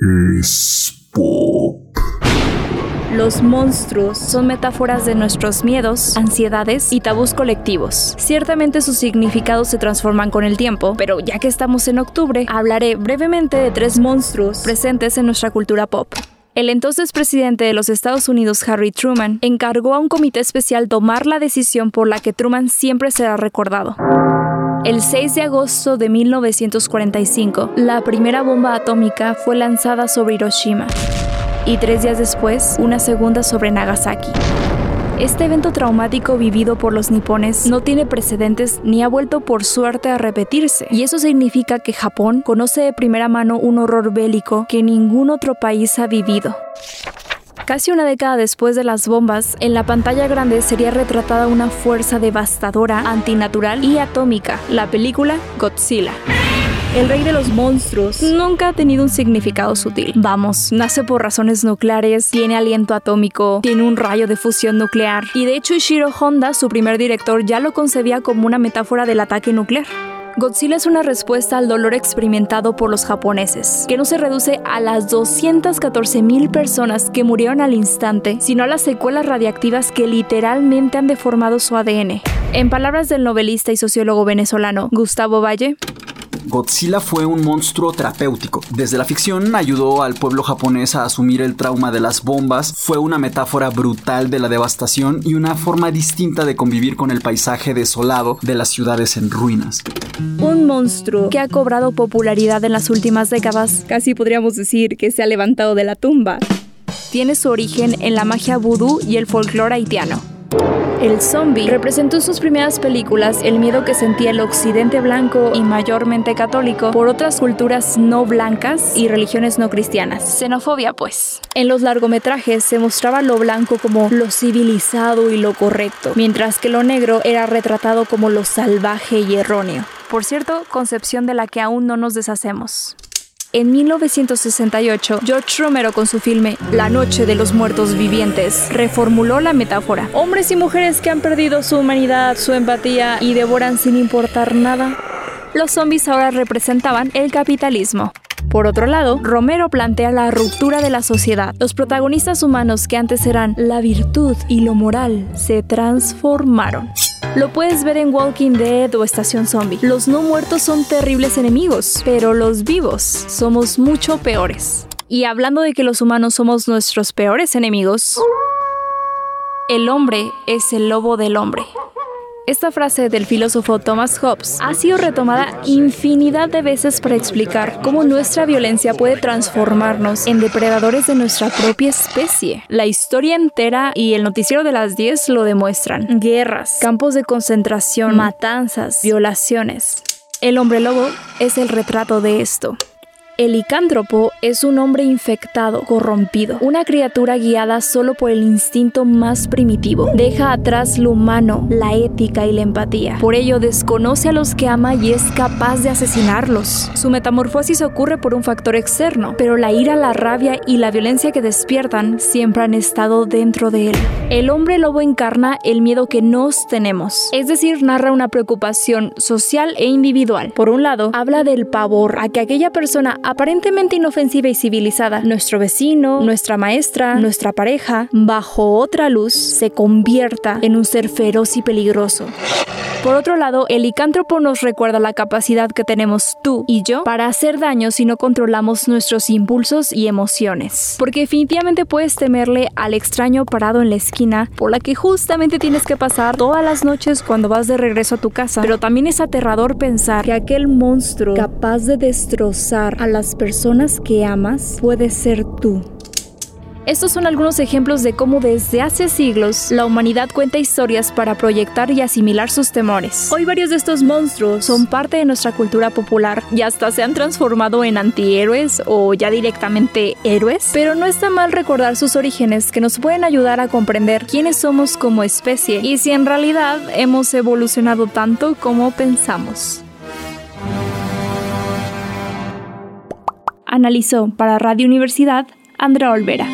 es pop. Los monstruos son metáforas de nuestros miedos, ansiedades y tabús colectivos. Ciertamente sus significados se transforman con el tiempo, pero ya que estamos en octubre, hablaré brevemente de tres monstruos presentes en nuestra cultura pop. El entonces presidente de los Estados Unidos, Harry Truman, encargó a un comité especial tomar la decisión por la que Truman siempre será recordado. El 6 de agosto de 1945, la primera bomba atómica fue lanzada sobre Hiroshima y tres días después, una segunda sobre Nagasaki. Este evento traumático vivido por los nipones no tiene precedentes ni ha vuelto por suerte a repetirse, y eso significa que Japón conoce de primera mano un horror bélico que ningún otro país ha vivido. Casi una década después de las bombas, en la pantalla grande sería retratada una fuerza devastadora, antinatural y atómica, la película Godzilla. El rey de los monstruos nunca ha tenido un significado sutil. Vamos, nace por razones nucleares, tiene aliento atómico, tiene un rayo de fusión nuclear. Y de hecho Ishiro Honda, su primer director, ya lo concebía como una metáfora del ataque nuclear. Godzilla es una respuesta al dolor experimentado por los japoneses, que no se reduce a las 214.000 personas que murieron al instante, sino a las secuelas radiactivas que literalmente han deformado su ADN. En palabras del novelista y sociólogo venezolano Gustavo Valle, Godzilla fue un monstruo terapéutico. Desde la ficción ayudó al pueblo japonés a asumir el trauma de las bombas, fue una metáfora brutal de la devastación y una forma distinta de convivir con el paisaje desolado de las ciudades en ruinas. Un monstruo que ha cobrado popularidad en las últimas décadas, casi podríamos decir que se ha levantado de la tumba. Tiene su origen en la magia vudú y el folclore haitiano. El zombie representó en sus primeras películas el miedo que sentía el occidente blanco y mayormente católico por otras culturas no blancas y religiones no cristianas. Xenofobia, pues. En los largometrajes se mostraba lo blanco como lo civilizado y lo correcto, mientras que lo negro era retratado como lo salvaje y erróneo. Por cierto, concepción de la que aún no nos deshacemos. En 1968, George Romero con su filme La Noche de los Muertos Vivientes reformuló la metáfora. Hombres y mujeres que han perdido su humanidad, su empatía y devoran sin importar nada. Los zombies ahora representaban el capitalismo. Por otro lado, Romero plantea la ruptura de la sociedad. Los protagonistas humanos que antes eran la virtud y lo moral se transformaron. Lo puedes ver en Walking Dead o Estación Zombie. Los no muertos son terribles enemigos, pero los vivos somos mucho peores. Y hablando de que los humanos somos nuestros peores enemigos, el hombre es el lobo del hombre. Esta frase del filósofo Thomas Hobbes ha sido retomada infinidad de veces para explicar cómo nuestra violencia puede transformarnos en depredadores de nuestra propia especie. La historia entera y el noticiero de las 10 lo demuestran. Guerras, campos de concentración, matanzas, violaciones. El hombre lobo es el retrato de esto. El licántropo es un hombre infectado, corrompido, una criatura guiada solo por el instinto más primitivo. Deja atrás lo humano, la ética y la empatía. Por ello desconoce a los que ama y es capaz de asesinarlos. Su metamorfosis ocurre por un factor externo, pero la ira, la rabia y la violencia que despiertan siempre han estado dentro de él. El hombre lobo encarna el miedo que nos tenemos, es decir, narra una preocupación social e individual. Por un lado, habla del pavor a que aquella persona aparentemente inofensiva y civilizada, nuestro vecino, nuestra maestra, nuestra pareja, bajo otra luz, se convierta en un ser feroz y peligroso. Por otro lado, el licántropo nos recuerda la capacidad que tenemos tú y yo para hacer daño si no controlamos nuestros impulsos y emociones. Porque definitivamente puedes temerle al extraño parado en la esquina por la que justamente tienes que pasar todas las noches cuando vas de regreso a tu casa. Pero también es aterrador pensar que aquel monstruo capaz de destrozar a las personas que amas puede ser tú. Estos son algunos ejemplos de cómo desde hace siglos la humanidad cuenta historias para proyectar y asimilar sus temores. Hoy varios de estos monstruos son parte de nuestra cultura popular y hasta se han transformado en antihéroes o ya directamente héroes, pero no está mal recordar sus orígenes que nos pueden ayudar a comprender quiénes somos como especie y si en realidad hemos evolucionado tanto como pensamos. Analizó para Radio Universidad Andrea Olvera.